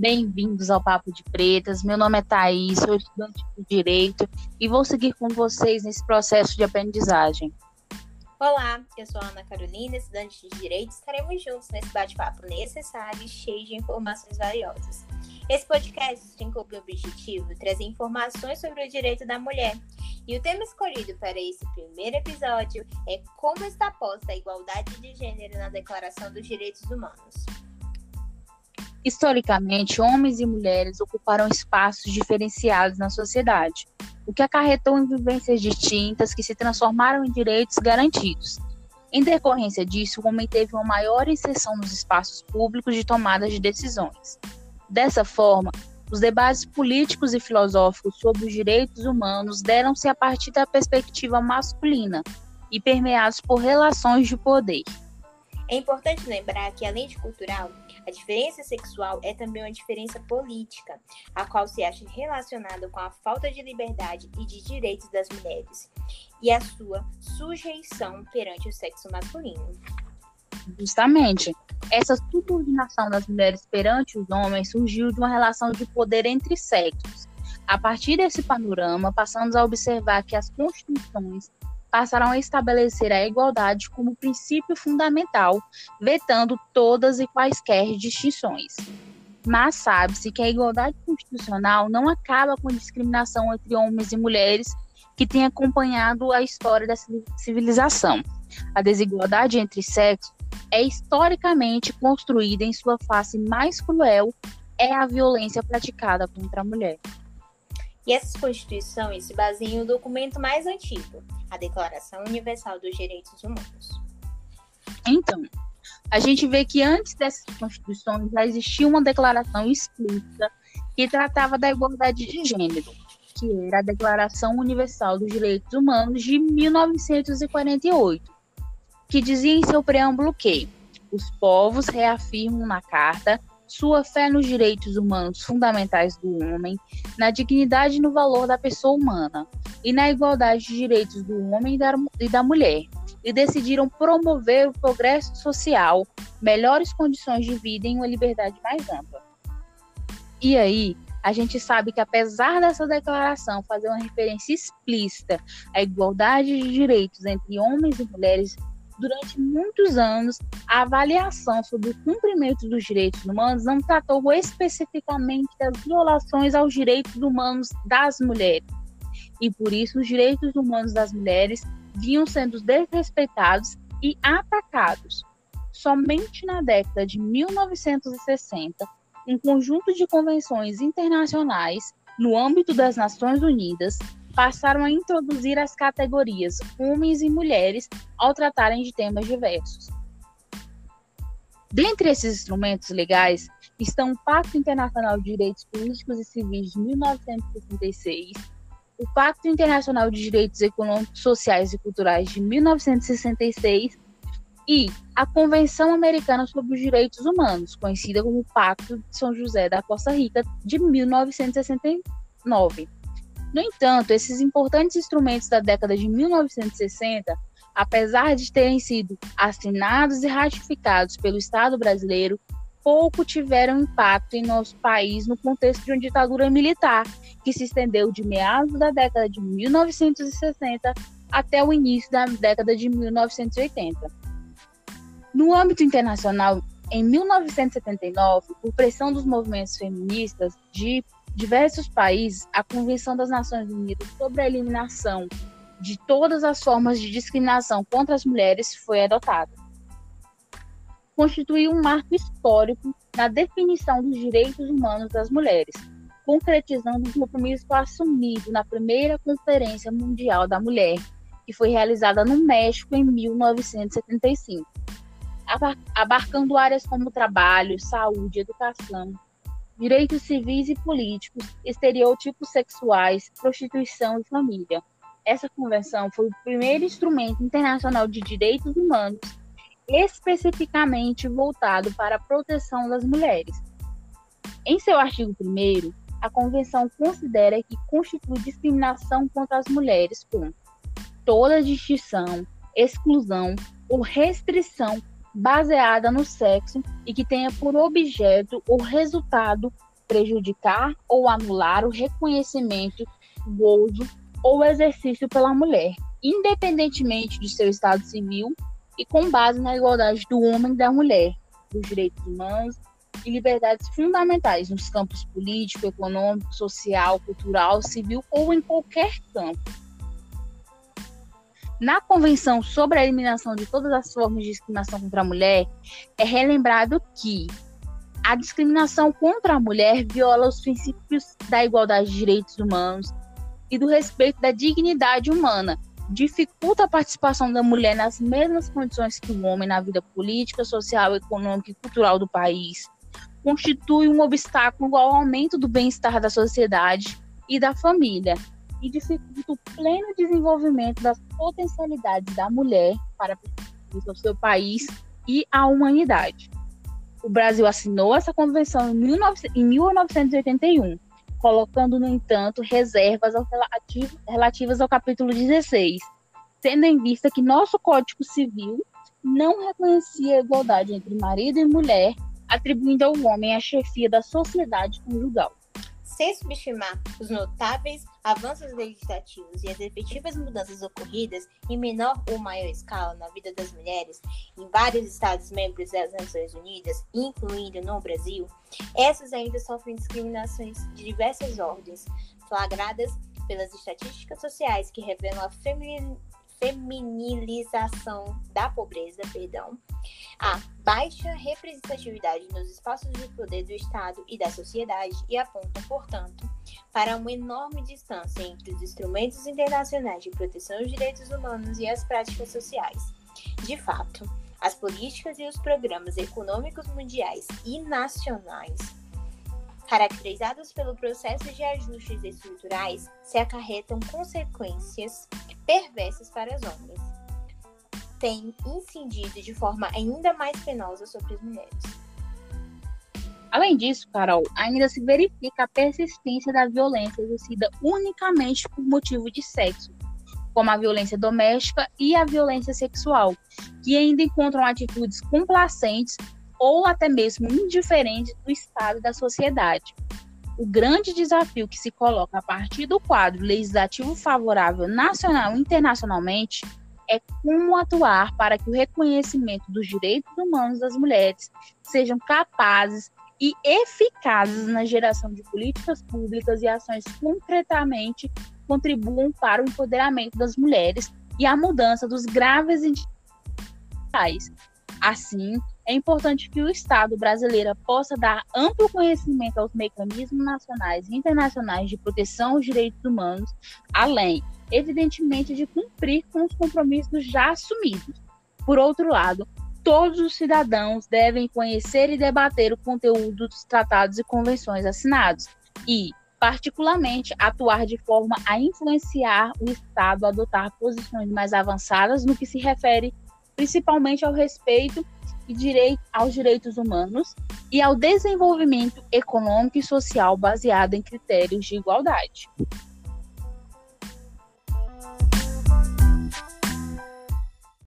Bem-vindos ao Papo de Pretas. Meu nome é Thaís, sou estudante de Direito e vou seguir com vocês nesse processo de aprendizagem. Olá, eu sou a Ana Carolina, estudante de Direito. Estaremos juntos nesse bate-papo necessário e cheio de informações valiosas. Esse podcast tem como objetivo trazer informações sobre o direito da mulher. E o tema escolhido para esse primeiro episódio é como está posta a igualdade de gênero na Declaração dos Direitos Humanos. Historicamente, homens e mulheres ocuparam espaços diferenciados na sociedade, o que acarretou em vivências distintas que se transformaram em direitos garantidos. Em decorrência disso, o homem teve uma maior inserção nos espaços públicos de tomada de decisões. Dessa forma, os debates políticos e filosóficos sobre os direitos humanos deram-se a partir da perspectiva masculina e permeados por relações de poder. É importante lembrar que, além de cultural, a diferença sexual é também uma diferença política, a qual se acha relacionada com a falta de liberdade e de direitos das mulheres e a sua sujeição perante o sexo masculino. Justamente, essa subordinação das mulheres perante os homens surgiu de uma relação de poder entre sexos. A partir desse panorama, passamos a observar que as constituições passaram a estabelecer a igualdade como princípio fundamental, vetando todas e quaisquer distinções. Mas sabe-se que a igualdade constitucional não acaba com a discriminação entre homens e mulheres que tem acompanhado a história da civilização. A desigualdade entre sexos é historicamente construída em sua face mais cruel é a violência praticada contra a mulher. E essas constituições se baseiam um documento mais antigo, a Declaração Universal dos Direitos Humanos. Então, a gente vê que antes dessas constituições já existia uma declaração explícita que tratava da igualdade de gênero, que era a Declaração Universal dos Direitos Humanos de 1948, que dizia em seu preâmbulo que os povos reafirmam na Carta sua fé nos direitos humanos fundamentais do homem, na dignidade e no valor da pessoa humana, e na igualdade de direitos do homem e da mulher, e decidiram promover o progresso social, melhores condições de vida e uma liberdade mais ampla. E aí, a gente sabe que apesar dessa declaração fazer uma referência explícita à igualdade de direitos entre homens e mulheres durante muitos anos, a avaliação sobre o cumprimento dos direitos humanos não tratou especificamente das violações aos direitos humanos das mulheres. E por isso, os direitos humanos das mulheres vinham sendo desrespeitados e atacados. Somente na década de 1960, um conjunto de convenções internacionais no âmbito das Nações Unidas passaram a introduzir as categorias homens e mulheres ao tratarem de temas diversos. Dentre esses instrumentos legais estão o Pacto Internacional de Direitos Políticos e Civis de 1966, o Pacto Internacional de Direitos Econômicos, Sociais e Culturais de 1966 e a Convenção Americana sobre os Direitos Humanos, conhecida como Pacto de São José da Costa Rica de 1969. No entanto, esses importantes instrumentos da década de 1960, apesar de terem sido assinados e ratificados pelo Estado brasileiro, pouco tiveram impacto em nosso país no contexto de uma ditadura militar, que se estendeu de meados da década de 1960 até o início da década de 1980. No âmbito internacional, em 1979, por pressão dos movimentos feministas de diversos países, a Convenção das Nações Unidas sobre a Eliminação de todas as formas de discriminação contra as mulheres foi adotada. Constituiu um marco histórico na definição dos direitos humanos das mulheres, concretizando um compromisso assumido na primeira Conferência Mundial da Mulher, que foi realizada no México em 1975, abarcando áreas como trabalho, saúde, educação, direitos civis e políticos, estereótipos sexuais, prostituição e família. Essa convenção foi o primeiro instrumento internacional de direitos humanos especificamente voltado para a proteção das mulheres. Em seu artigo 1, a convenção considera que constitui discriminação contra as mulheres com toda distinção, exclusão ou restrição baseada no sexo e que tenha por objeto ou resultado prejudicar ou anular o reconhecimento, gozo ou exercício pela mulher, independentemente de seu estado civil e com base na igualdade do homem e da mulher, dos direitos humanos e liberdades fundamentais nos campos político, econômico, social, cultural, civil ou em qualquer campo. Na Convenção sobre a Eliminação de Todas as Formas de Discriminação contra a Mulher, é relembrado que a discriminação contra a mulher viola os princípios da igualdade de direitos humanos e do respeito da dignidade humana, dificulta a participação da mulher nas mesmas condições que o homem na vida política, social, econômica e cultural do país, constitui um obstáculo ao aumento do bem-estar da sociedade e da família e dificulta o pleno desenvolvimento das potencialidades da mulher para o seu país e a humanidade. O Brasil assinou essa convenção em, 19, em 1981, colocando, no entanto, reservas relativas ao capítulo 16, tendo em vista que nosso Código Civil não reconhecia a igualdade entre marido e mulher, atribuindo ao homem a chefia da sociedade conjugal sem subestimar os notáveis avanços legislativos e as efetivas mudanças ocorridas em menor ou maior escala na vida das mulheres em vários Estados-membros das Nações Unidas, incluindo no Brasil, essas ainda sofrem discriminações de diversas ordens, flagradas pelas estatísticas sociais que revelam a feminilização da pobreza, perdão, a baixa representatividade nos espaços de poder do Estado e da sociedade e apontam, portanto, para uma enorme distância entre os instrumentos internacionais de proteção dos direitos humanos e as práticas sociais. De fato, as políticas e os programas econômicos mundiais e nacionais, caracterizados pelo processo de ajustes estruturais, se acarretam consequências perversas para os homens tem incidido de forma ainda mais penosa sobre as mulheres. Além disso, Carol, ainda se verifica a persistência da violência exercida unicamente por motivo de sexo, como a violência doméstica e a violência sexual, que ainda encontram atitudes complacentes ou até mesmo indiferentes do Estado da sociedade. O grande desafio que se coloca a partir do quadro legislativo favorável nacional e internacionalmente é como atuar para que o reconhecimento dos direitos humanos das mulheres sejam capazes e eficazes na geração de políticas públicas e ações concretamente contribuam para o empoderamento das mulheres e a mudança dos graves indicadores. Assim, é importante que o Estado brasileiro possa dar amplo conhecimento aos mecanismos nacionais e internacionais de proteção aos direitos humanos, além evidentemente, de cumprir com os compromissos já assumidos. Por outro lado, todos os cidadãos devem conhecer e debater o conteúdo dos tratados e convenções assinados e, particularmente, atuar de forma a influenciar o Estado a adotar posições mais avançadas no que se refere principalmente ao respeito e direito aos direitos humanos e ao desenvolvimento econômico e social baseado em critérios de igualdade.